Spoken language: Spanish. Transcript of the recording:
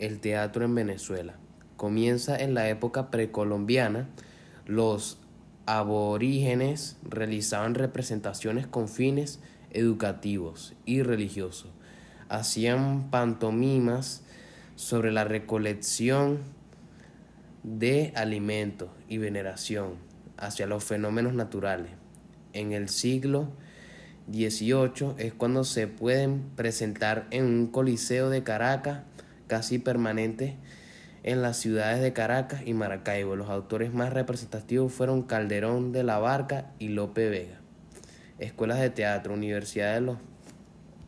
el teatro en Venezuela. Comienza en la época precolombiana. Los aborígenes realizaban representaciones con fines educativos y religiosos. Hacían pantomimas sobre la recolección de alimentos y veneración hacia los fenómenos naturales. En el siglo XVIII es cuando se pueden presentar en un coliseo de Caracas casi permanente en las ciudades de Caracas y Maracaibo. Los autores más representativos fueron Calderón de la Barca y Lope Vega. Escuelas de teatro, Universidad de los